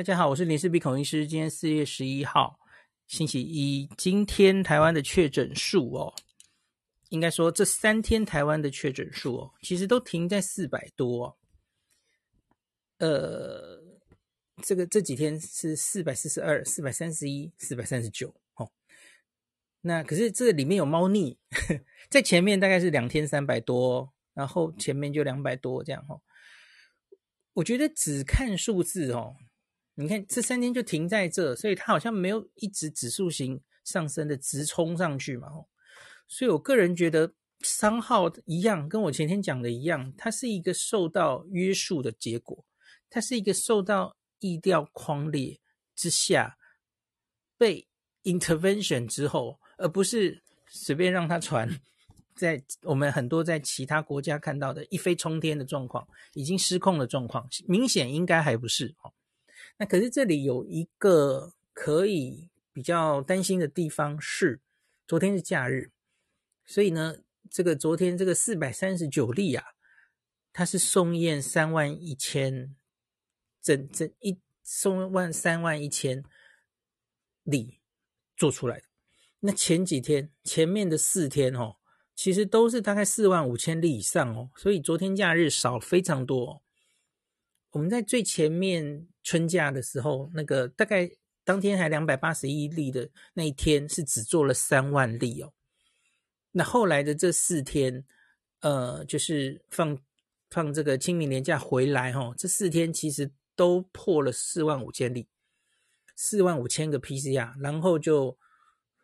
大家好，我是林氏璧孔医师。今天四月十一号，星期一。今天台湾的确诊数哦，应该说这三天台湾的确诊数哦，其实都停在四百多。呃，这个这几天是四百四十二、四百三十一、四百三十九哦。那可是这里面有猫腻，在前面大概是两天三百多，然后前面就两百多这样哦。我觉得只看数字哦。你看这三天就停在这，所以它好像没有一直指数型上升的直冲上去嘛。所以我个人觉得商号一样，跟我前天讲的一样，它是一个受到约束的结果，它是一个受到疫调框列之下被 intervention 之后，而不是随便让它传，在我们很多在其他国家看到的一飞冲天的状况，已经失控的状况，明显应该还不是。那可是这里有一个可以比较担心的地方是，昨天是假日，所以呢，这个昨天这个四百三十九例啊，它是送验三万一千，整整一送万三万一千例做出来的。那前几天前面的四天哦，其实都是大概四万五千例以上哦，所以昨天假日少非常多哦。我们在最前面春假的时候，那个大概当天还两百八十一例的那一天，是只做了三万例哦。那后来的这四天，呃，就是放放这个清明连假回来哈、哦，这四天其实都破了四万五千例，四万五千个 PCR，然后就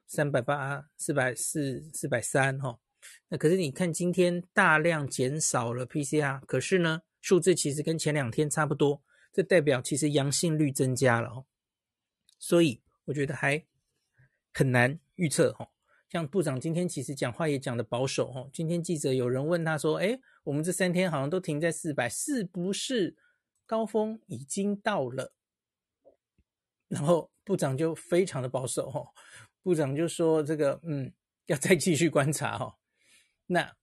三百八、四百四、四百三哈。那可是你看今天大量减少了 PCR，可是呢？数字其实跟前两天差不多，这代表其实阳性率增加了哦，所以我觉得还很难预测哦。像部长今天其实讲话也讲的保守哦。今天记者有人问他说：“诶，我们这三天好像都停在四百，是不是高峰已经到了？”然后部长就非常的保守哦，部长就说：“这个嗯，要再继续观察哦。”那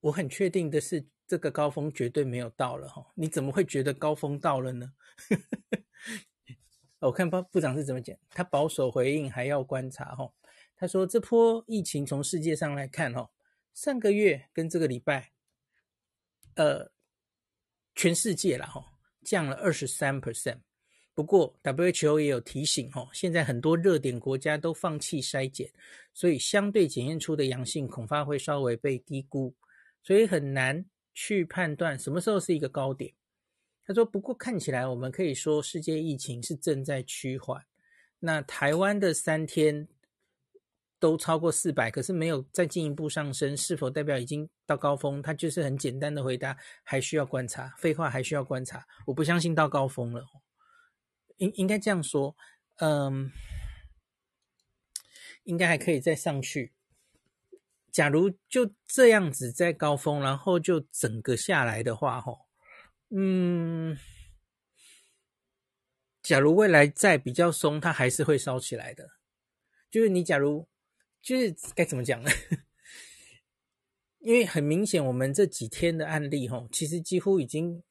我很确定的是。这个高峰绝对没有到了哈，你怎么会觉得高峰到了呢？我看部部长是怎么讲，他保守回应还要观察哈。他说这波疫情从世界上来看哈，上个月跟这个礼拜，呃，全世界了哈，降了二十三 percent。不过 WHO 也有提醒哈，现在很多热点国家都放弃筛检，所以相对检验出的阳性恐怕会稍微被低估，所以很难。去判断什么时候是一个高点。他说：“不过看起来，我们可以说世界疫情是正在趋缓。那台湾的三天都超过四百，可是没有再进一步上升，是否代表已经到高峰？他就是很简单的回答，还需要观察。废话，还需要观察。我不相信到高峰了。应应该这样说，嗯，应该还可以再上去。”假如就这样子在高峰，然后就整个下来的话，吼，嗯，假如未来再比较松，它还是会烧起来的。就是你假如就是该怎么讲呢？因为很明显，我们这几天的案例，吼，其实几乎已经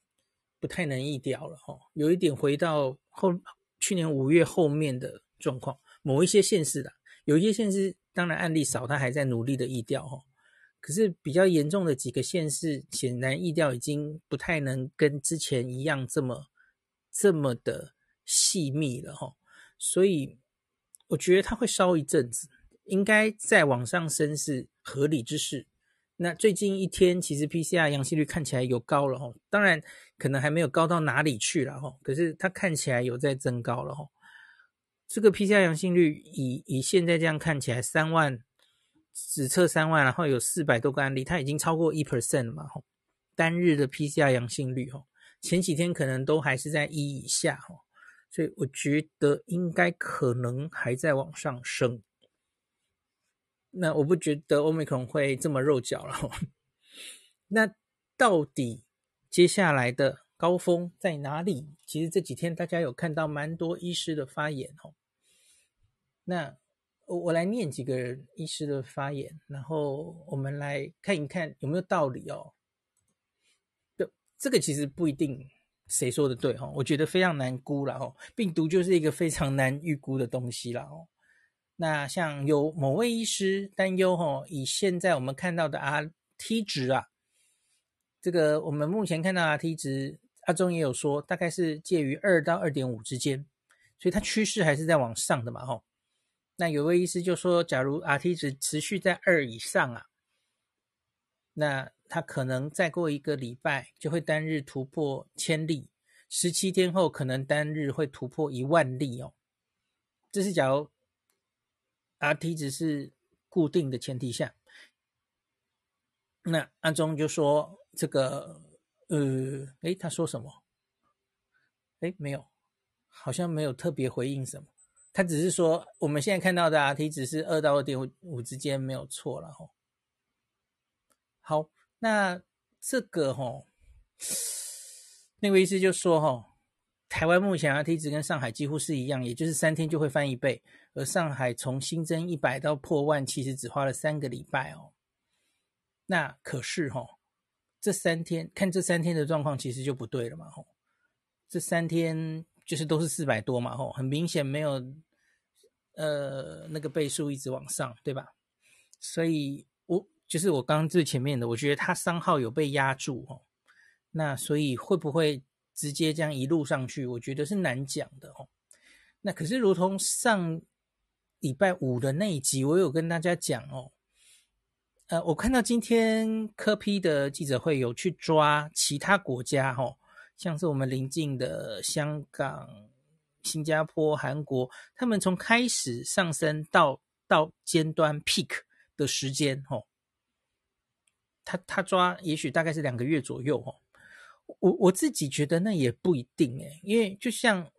不太能疫调了，吼，有一点回到后去年五月后面的状况，某一些县市的，有一些县市。当然案例少，他还在努力的疫调哈。可是比较严重的几个县市，显然疫调已经不太能跟之前一样这么这么的细密了哈。所以我觉得它会烧一阵子，应该再往上升是合理之事。那最近一天其实 PCR 阳性率看起来有高了哈，当然可能还没有高到哪里去了哈，可是它看起来有在增高了哈。这个 PCR 阳性率以以现在这样看起来，三万只测三万，然后有四百多个案例，它已经超过一 percent 了嘛？吼，单日的 PCR 阳性率，哦，前几天可能都还是在一以下，哦，所以我觉得应该可能还在往上升。那我不觉得 Omicron 会这么肉脚了，吼。那到底接下来的？高峰在哪里？其实这几天大家有看到蛮多医师的发言哦。那我我来念几个医师的发言，然后我们来看一看有没有道理哦。这这个其实不一定谁说的对哈？我觉得非常难估了哦。病毒就是一个非常难预估的东西了哦。那像有某位医师担忧哦，以现在我们看到的 RT 值啊，这个我们目前看到 RT 值，阿中也有说，大概是介于二到二点五之间，所以它趋势还是在往上的嘛吼。那有位医师就说，假如 RT 值持续在二以上啊，那他可能再过一个礼拜就会单日突破千例，十七天后可能单日会突破一万例哦。这是假如 RT 值是固定的前提下，那阿中就说这个呃，诶，他说什么？诶，没有，好像没有特别回应什么。他只是说我们现在看到的 RT 值是二到二点五之间没有错了吼。好。那这个吼，那位医师就说吼，台湾目前 RT 值跟上海几乎是一样，也就是三天就会翻一倍，而上海从新增一百到破万，其实只花了三个礼拜哦。那可是吼，这三天看这三天的状况，其实就不对了嘛吼，这三天就是都是四百多嘛吼，很明显没有呃那个倍数一直往上，对吧？所以我。就是我刚最前面的，我觉得他商号有被压住哦，那所以会不会直接这样一路上去？我觉得是难讲的哦。那可是如同上礼拜五的那一集，我有跟大家讲哦，呃，我看到今天柯 P 的记者会有去抓其他国家哦，像是我们邻近的香港、新加坡、韩国，他们从开始上升到到尖端 peak 的时间哦。他他抓，也许大概是两个月左右哦。我我自己觉得那也不一定诶，因为就像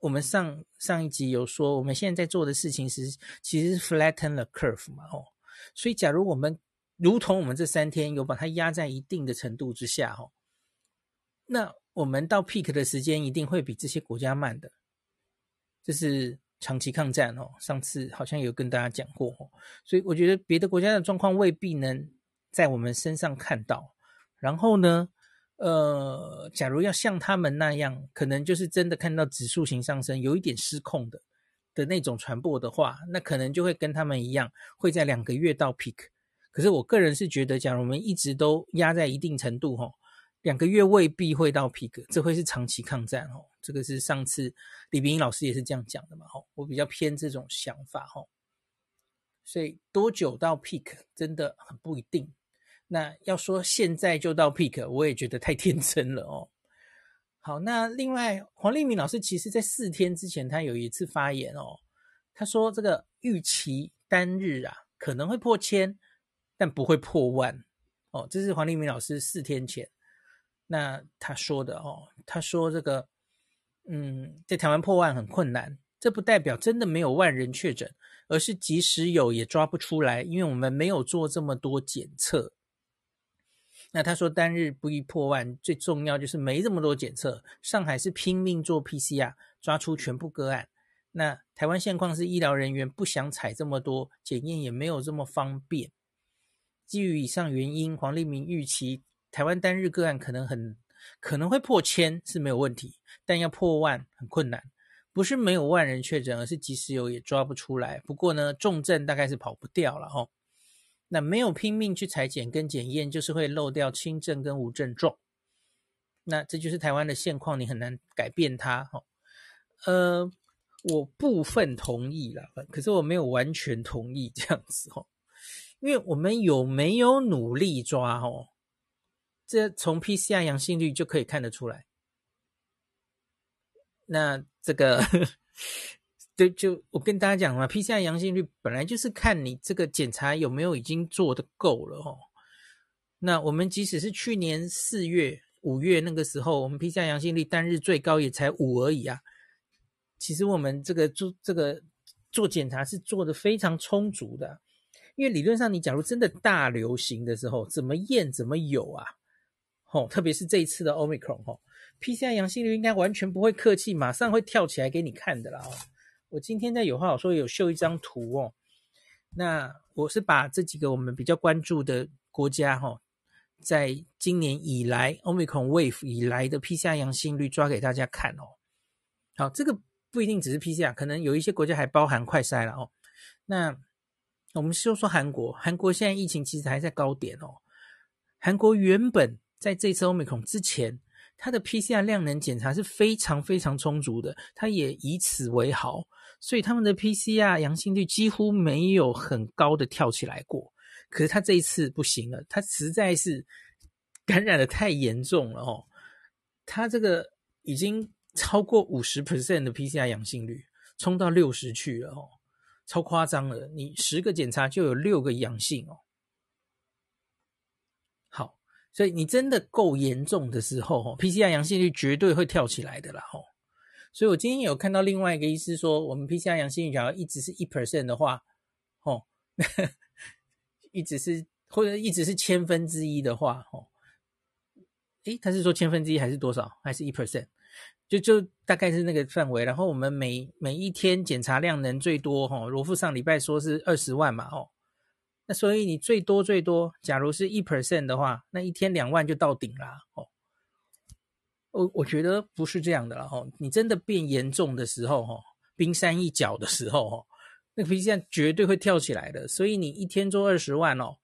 我们上上一集有说，我们现在在做的事情是其实是 flatten the curve 嘛哦。所以假如我们如同我们这三天有把它压在一定的程度之下哦，那我们到 peak 的时间一定会比这些国家慢的。这是长期抗战哦，上次好像有跟大家讲过哦。所以我觉得别的国家的状况未必能。在我们身上看到，然后呢，呃，假如要像他们那样，可能就是真的看到指数型上升，有一点失控的的那种传播的话，那可能就会跟他们一样，会在两个月到 peak。可是我个人是觉得，假如我们一直都压在一定程度，吼，两个月未必会到 peak，这会是长期抗战，吼。这个是上次李冰英老师也是这样讲的嘛，吼，我比较偏这种想法，吼。所以多久到 peak 真的很不一定。那要说现在就到 peak，我也觉得太天真了哦。好，那另外黄立明老师其实在四天之前他有一次发言哦，他说这个预期单日啊可能会破千，但不会破万哦。这是黄立明老师四天前那他说的哦，他说这个嗯，在台湾破万很困难，这不代表真的没有万人确诊，而是即使有也抓不出来，因为我们没有做这么多检测。那他说单日不易破万，最重要就是没这么多检测。上海是拼命做 PCR，抓出全部个案。那台湾现况是医疗人员不想采这么多检验，也没有这么方便。基于以上原因，黄立明预期台湾单日个案可能很可能会破千是没有问题，但要破万很困难。不是没有万人确诊，而是即使有也抓不出来。不过呢，重症大概是跑不掉了哦。那没有拼命去裁剪跟检验，就是会漏掉轻症跟无症状。那这就是台湾的现况，你很难改变它。哈，呃，我部分同意了，可是我没有完全同意这样子。哈，因为我们有没有努力抓？哦，这从 PCR 阳性率就可以看得出来。那这个。对，就我跟大家讲嘛，PCR 阳性率本来就是看你这个检查有没有已经做得够了哦。那我们即使是去年四月、五月那个时候，我们 PCR 阳性率单日最高也才五而已啊。其实我们这个做这个做检查是做得非常充足的，因为理论上你假如真的大流行的时候，怎么验怎么有啊。哦，特别是这一次的 Omicron 哦，PCR 阳性率应该完全不会客气，马上会跳起来给你看的啦哦。我今天在有话好说有秀一张图哦，那我是把这几个我们比较关注的国家哈在今年以来 Omicron Wave 以来的 PCR 阳性率抓给大家看哦。好，这个不一定只是 PCR，可能有一些国家还包含快筛了哦。那我们说说韩国，韩国现在疫情其实还在高点哦。韩国原本在这次 Omicron 之前，它的 PCR 量能检查是非常非常充足的，它也以此为豪，所以他们的 PCR 阳性率几乎没有很高的跳起来过。可是他这一次不行了，他实在是感染得太严重了哦，他这个已经超过五十 percent 的 PCR 阳性率，冲到六十去了哦，超夸张了，你十个检查就有六个阳性哦。好，所以你真的够严重的时候，哦，PCR 阳性率绝对会跳起来的啦，哦。所以我今天有看到另外一个医师说，我们 PCR 阳性率假如一直是一 percent 的话，哦。一直是或者一直是千分之一的话，哦，诶，他是说千分之一还是多少？还是一 percent？就就大概是那个范围。然后我们每每一天检查量能最多，哈，罗富上礼拜说是二十万嘛，哦，那所以你最多最多，假如是一 percent 的话，那一天两万就到顶啦，哦，我我觉得不是这样的了，哦，你真的变严重的时候，哈，冰山一角的时候，哈。那个 PCR 绝对会跳起来的，所以你一天做二十万哦，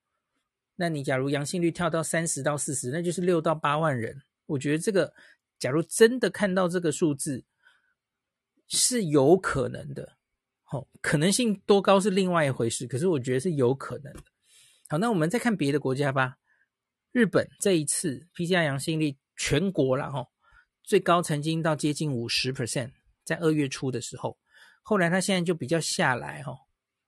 那你假如阳性率跳到三十到四十，那就是六到八万人。我觉得这个，假如真的看到这个数字，是有可能的，哦，可能性多高是另外一回事，可是我觉得是有可能的。好，那我们再看别的国家吧。日本这一次 PCR 阳性率全国了哈，最高曾经到接近五十 percent，在二月初的时候。后来它现在就比较下来哈，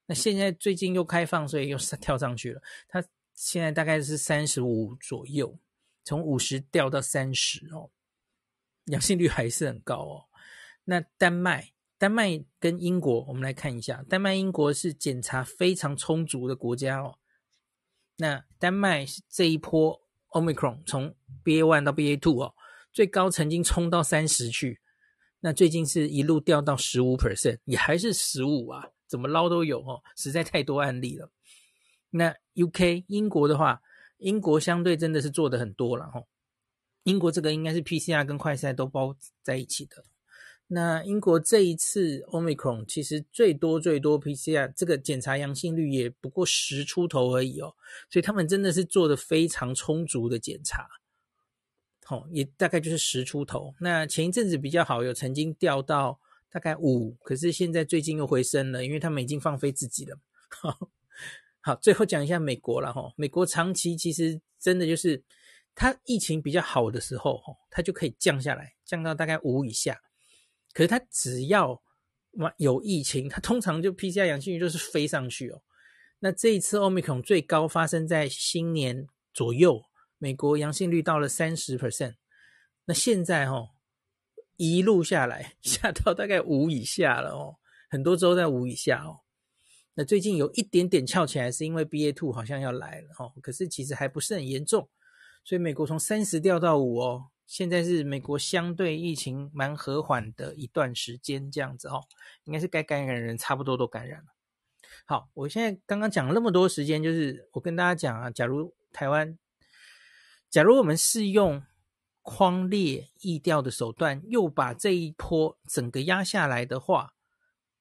那现在最近又开放，所以又 跳上去了。它现在大概是三十五左右，从五十掉到三十哦，阳性率还是很高哦。那丹麦、丹麦跟英国，我们来看一下，丹麦、英国是检查非常充足的国家哦。那丹麦这一波 Omicron 从 BA one 到 BA two 哦，最高曾经冲到三十去。那最近是一路掉到十五 percent，也还是十五啊？怎么捞都有哦，实在太多案例了。那 UK 英国的话，英国相对真的是做的很多了哈。英国这个应该是 PCR 跟快筛都包在一起的。那英国这一次 Omicron 其实最多最多 PCR 这个检查阳性率也不过十出头而已哦，所以他们真的是做的非常充足的检查。哦，也大概就是十出头。那前一阵子比较好，有曾经掉到大概五，可是现在最近又回升了，因为他们已经放飞自己了。好，好，最后讲一下美国了哈。美国长期其实真的就是，它疫情比较好的时候，它就可以降下来，降到大概五以下。可是它只要有疫情，它通常就 PCR 阳性率就是飞上去哦。那这一次 Omicron 最高发生在新年左右。美国阳性率到了三十 percent，那现在哦，一路下来 下到大概五以下了哦，很多州在五以下哦。那最近有一点点翘起来，是因为 BA two 好像要来了哦，可是其实还不是很严重，所以美国从三十掉到五哦，现在是美国相对疫情蛮和缓的一段时间这样子哦，应该是该感染的人差不多都感染了。好，我现在刚刚讲了那么多时间，就是我跟大家讲啊，假如台湾。假如我们是用匡列疫调的手段，又把这一波整个压下来的话，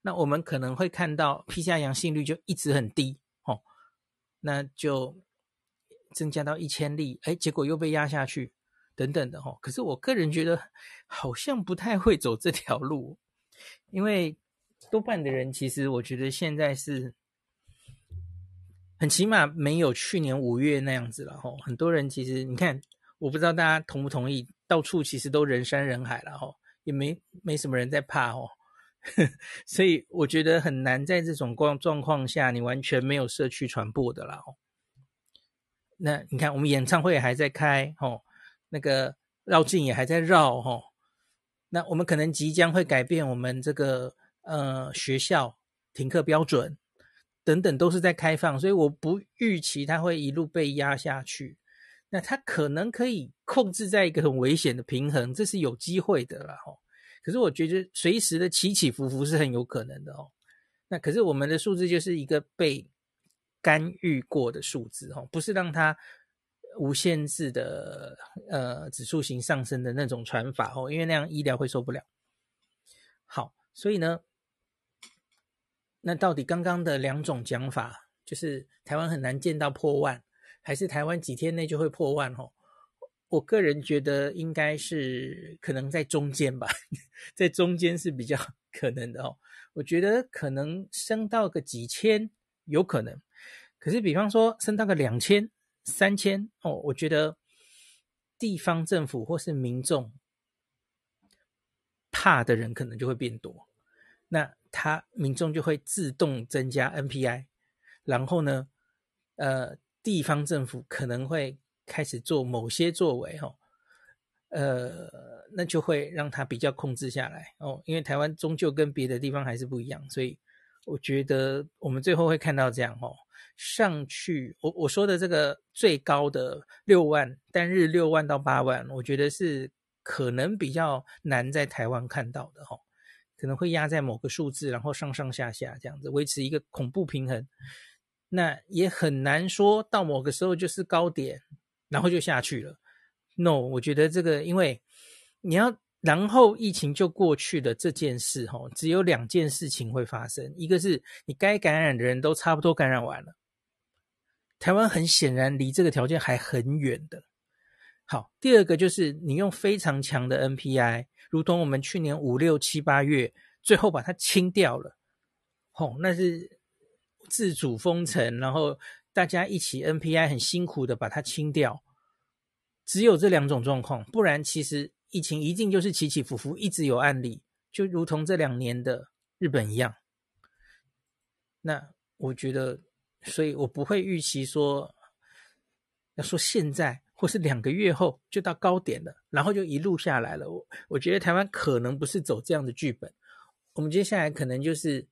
那我们可能会看到 PCR 阳性率就一直很低，哦，那就增加到一千例，哎，结果又被压下去，等等的，哦。可是我个人觉得好像不太会走这条路，因为多半的人其实我觉得现在是。很起码没有去年五月那样子了吼，很多人其实你看，我不知道大家同不同意，到处其实都人山人海了吼，也没没什么人在怕哦，所以我觉得很难在这种状状况下，你完全没有社区传播的啦。那你看，我们演唱会还在开吼，那个绕境也还在绕吼，那我们可能即将会改变我们这个呃学校停课标准。等等都是在开放，所以我不预期它会一路被压下去。那它可能可以控制在一个很危险的平衡，这是有机会的啦。吼，可是我觉得随时的起起伏伏是很有可能的哦。那可是我们的数字就是一个被干预过的数字哦，不是让它无限制的呃指数型上升的那种传法哦，因为那样医疗会受不了。好，所以呢，那到底刚刚的两种讲法，就是台湾很难见到破万，还是台湾几天内就会破万？哦，我个人觉得应该是可能在中间吧，在中间是比较 可能的哦。我觉得可能升到个几千有可能，可是比方说升到个两千、三千哦，我觉得地方政府或是民众。怕的人可能就会变多，那他民众就会自动增加 NPI，然后呢，呃，地方政府可能会开始做某些作为，哈，呃，那就会让他比较控制下来哦，因为台湾终究跟别的地方还是不一样，所以我觉得我们最后会看到这样，哦，上去，我我说的这个最高的六万单日六万到八万，我觉得是。可能比较难在台湾看到的哈，可能会压在某个数字，然后上上下下这样子维持一个恐怖平衡。那也很难说到某个时候就是高点，然后就下去了。No，我觉得这个，因为你要然后疫情就过去了这件事哈，只有两件事情会发生，一个是你该感染的人都差不多感染完了，台湾很显然离这个条件还很远的。好，第二个就是你用非常强的 NPI，如同我们去年五六七八月最后把它清掉了，吼、那是自主封城，然后大家一起 NPI 很辛苦的把它清掉，只有这两种状况，不然其实疫情一定就是起起伏伏，一直有案例，就如同这两年的日本一样。那我觉得，所以我不会预期说，要说现在。或是两个月后就到高点了，然后就一路下来了。我我觉得台湾可能不是走这样的剧本，我们接下来可能就是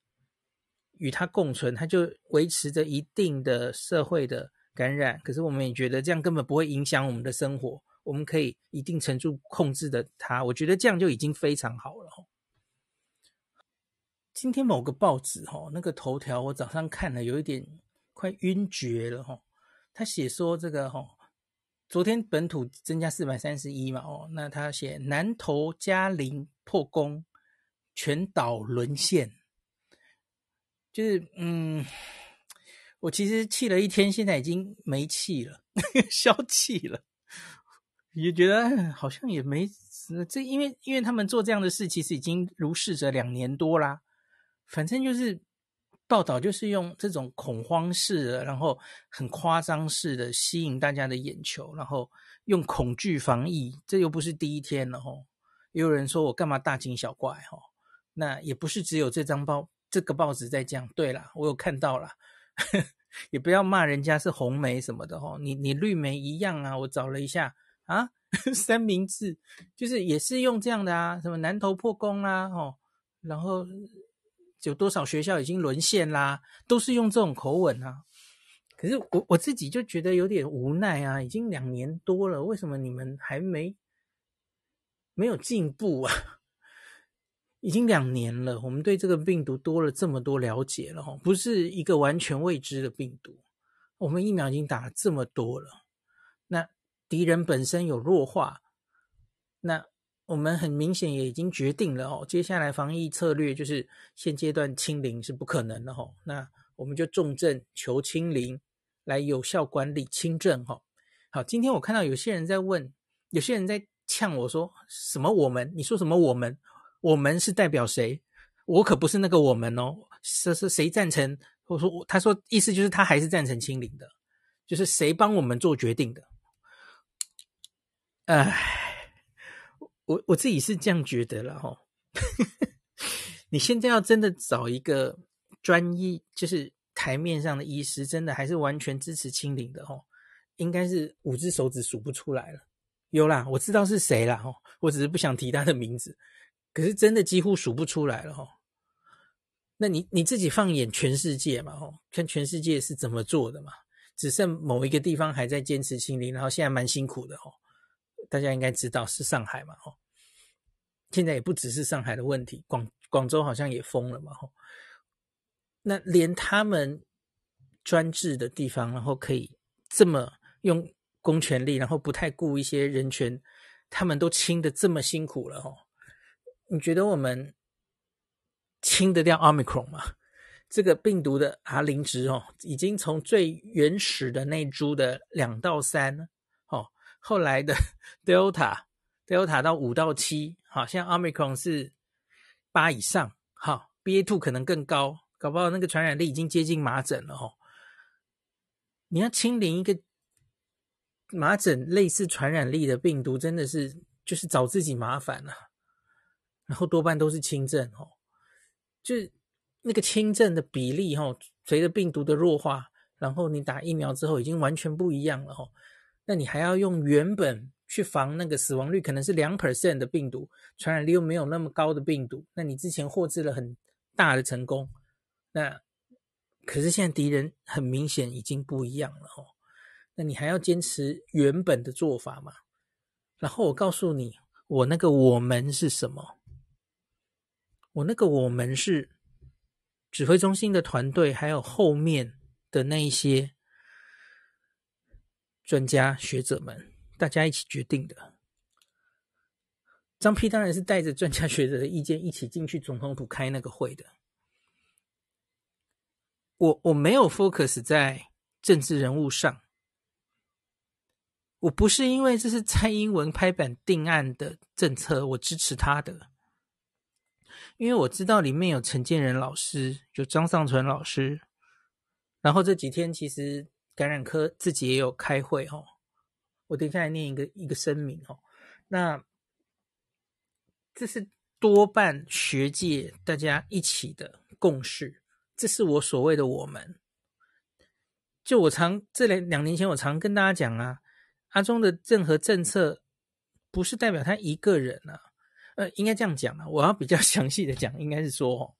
与它共存，它就维持着一定的社会的感染。可是我们也觉得这样根本不会影响我们的生活，我们可以一定程度控制的它。我觉得这样就已经非常好了。今天某个报纸哈，那个头条我早上看了，有一点快晕厥了哈。他写说这个哈。昨天本土增加四百三十一嘛，哦，那他写南投嘉陵破功，全岛沦陷，就是嗯，我其实气了一天，现在已经没气了，消气了，也觉得好像也没这，因为因为他们做这样的事，其实已经如是者两年多啦，反正就是。报道就是用这种恐慌式的，然后很夸张式的吸引大家的眼球，然后用恐惧防疫，这又不是第一天了吼。也有人说我干嘛大惊小怪吼，那也不是只有这张报这个报纸在讲。对啦，我有看到啦，也不要骂人家是红媒什么的吼，你你绿媒一样啊。我找了一下啊，三明治就是也是用这样的啊，什么南投破功啊吼，然后。有多少学校已经沦陷啦？都是用这种口吻啊。可是我我自己就觉得有点无奈啊，已经两年多了，为什么你们还没没有进步啊？已经两年了，我们对这个病毒多了这么多了解了哈，不是一个完全未知的病毒。我们疫苗已经打了这么多了，敌人本身有弱化，那。我们很明显也已经决定了哦，接下来防疫策略就是现阶段清零是不可能的哈。那我们就重症求清零，来有效管理轻症哈。好，今天我看到有些人在问，有些人在呛我说什么我们？你说什么我们？我们是代表谁？我可不是那个我们哦。是是谁赞成？或者说他说意思就是他还是赞成清零的，就是谁帮我们做决定的？唉。我我自己是这样觉得了哈，你现在要真的找一个专业，就是台面上的医师，真的还是完全支持清零的哈，应该是五只手指数不出来了。有啦，我知道是谁啦哈，我只是不想提他的名字，可是真的几乎数不出来了哈。那你你自己放眼全世界嘛哈，看全世界是怎么做的嘛，只剩某一个地方还在坚持清零，然后现在蛮辛苦的哈。大家应该知道是上海嘛，吼，现在也不只是上海的问题，广广州好像也封了嘛，吼。那连他们专制的地方，然后可以这么用公权力，然后不太顾一些人权，他们都清的这么辛苦了哦。你觉得我们清得掉 Omicron 吗？这个病毒的 R 零值哦，已经从最原始的那株的两到三，后来的 Delta Delta 到五到七，好像 Omicron 是八以上，好，BA two 可能更高，搞不好那个传染力已经接近麻疹了哦。你要清零一个麻疹类似传染力的病毒，真的是就是找自己麻烦了。然后多半都是轻症哦，就那个轻症的比例哦，随着病毒的弱化，然后你打疫苗之后已经完全不一样了哦。那你还要用原本去防那个死亡率可能是两 percent 的病毒，传染力又没有那么高的病毒，那你之前获致了很大的成功，那。可是现在敌人很明显已经不一样了哦，那你还要坚持原本的做法吗？然后我告诉你，我那个我们是什么？我那个我们是指挥中心的团队，还有后面的那一些专家学者们，大家一起决定的。张丕当然是带着专家学者的意见一起进去总统府开那个会的。我我没有 focus 在政治人物上，我不是因为这是蔡英文拍板定案的政策，我支持他的，因为我知道里面有陈建仁老师，有张尚存老师，然后这几天其实感染科自己也有开会哦，我等一下来念一个一个声明哦，那这是多半学界大家一起的共识。这是我所谓的我们。就我常这两两年前，我常跟大家讲啊，阿中的任何政策不是代表他一个人啊，呃，应该这样讲啊。我要比较 详细的讲，应该是说，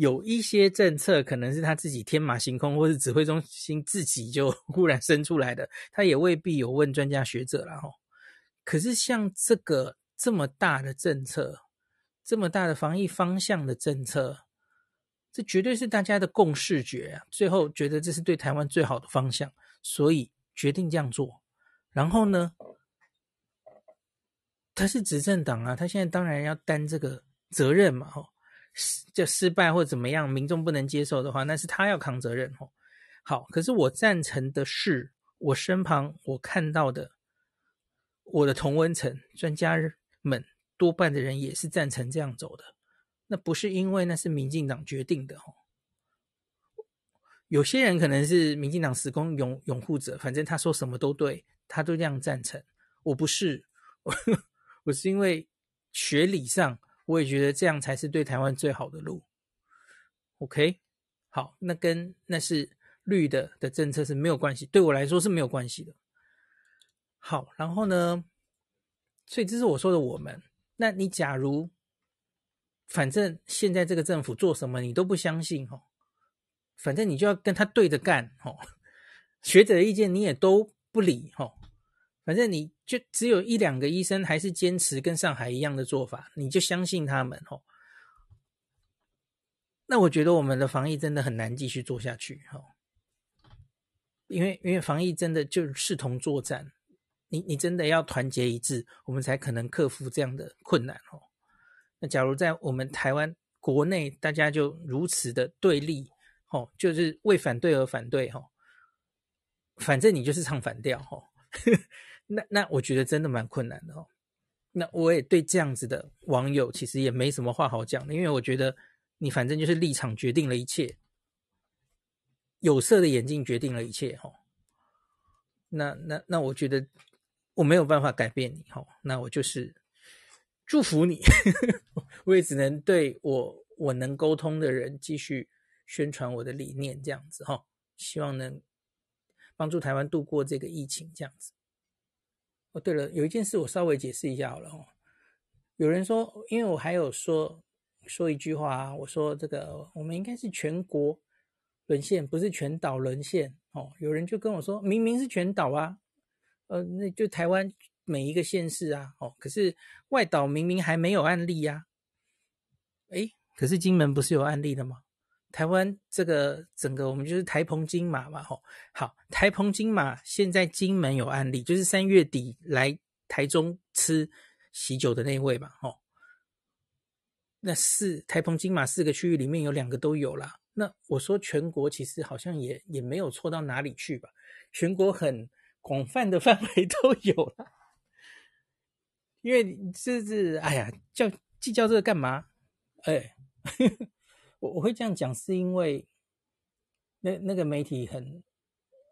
有一些政策可能是他自己天马行空，或是指挥中心自己就忽然生出来的，他也未必有问专家学者啦齁。可是像这个这么大的政策，这么大的防疫方向的政策。这绝对是大家的共识决啊！最后觉得这是对台湾最好的方向，所以决定这样做。然后呢，他是执政党啊，他现在当然要担这个责任嘛。哦，就失败或怎么样，民众不能接受的话，那是他要扛责任。哦，好，可是我赞成的是，我身旁我看到的，我的同温层专家们多半的人也是赞成这样走的。那不是因为那是民进党决定的哦，有些人可能是民进党死忠拥拥护者，反正他说什么都对，他都这样赞成。我不是，我是因为学理上，我也觉得这样才是对台湾最好的路。OK，好，那跟那是绿的的政策是没有关系，对我来说是没有关系的。好，然后呢，所以这是我说的我们。那你假如。反正现在这个政府做什么你都不相信哦，反正你就要跟他对着干哦，学者的意见你也都不理哦，反正你就只有一两个医生还是坚持跟上海一样的做法，你就相信他们哦。那我觉得我们的防疫真的很难继续做下去哦，因为因为防疫真的就视同作战，你你真的要团结一致，我们才可能克服这样的困难哦。那假如在我们台湾国内，大家就如此的对立，哦，就是为反对而反对，哦，反正你就是唱反调，哦，那那我觉得真的蛮困难的，哦。那我也对这样子的网友其实也没什么话好讲的，因为我觉得你反正就是立场决定了一切，有色的眼镜决定了一切，哈。那那那我觉得我没有办法改变你，哈，那我就是。祝福你，我也只能对我我能沟通的人继续宣传我的理念，这样子哈，希望能帮助台湾度过这个疫情，这样子。哦，对了，有一件事我稍微解释一下好了哦。有人说，因为我还有说说一句话啊，我说这个我们应该是全国沦陷，不是全岛沦陷哦。有人就跟我说，明明是全岛啊，呃，那就台湾。每一个县市啊，哦，可是外岛明明还没有案例呀，诶，可是金门不是有案例的吗？台湾这个整个我们就是台澎金马嘛，吼，好，台澎金马现在金门有案例，就是三月底来台中吃喜酒的那位嘛，吼，那四台澎金马四个区域里面有两个都有啦。那我说全国其实好像也也没有错到哪里去吧，全国很广泛的 范围都有了，因为你这是哎呀，叫计较这个干嘛？哎。我我会这样讲，是因为那那个媒体很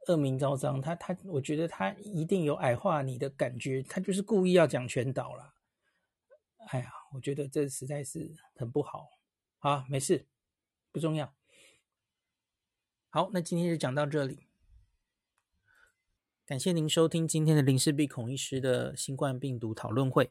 恶名昭彰，他他，我觉得他一定有矮化你的感觉，他就是故意要讲全岛了。哎呀，我觉得这实在是很不好。好，没事，不重要。好，那今天就讲到这里。感谢您收听今天的林氏璧孔医师的新冠病毒讨论会。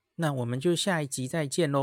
那我们就下一集再见喽。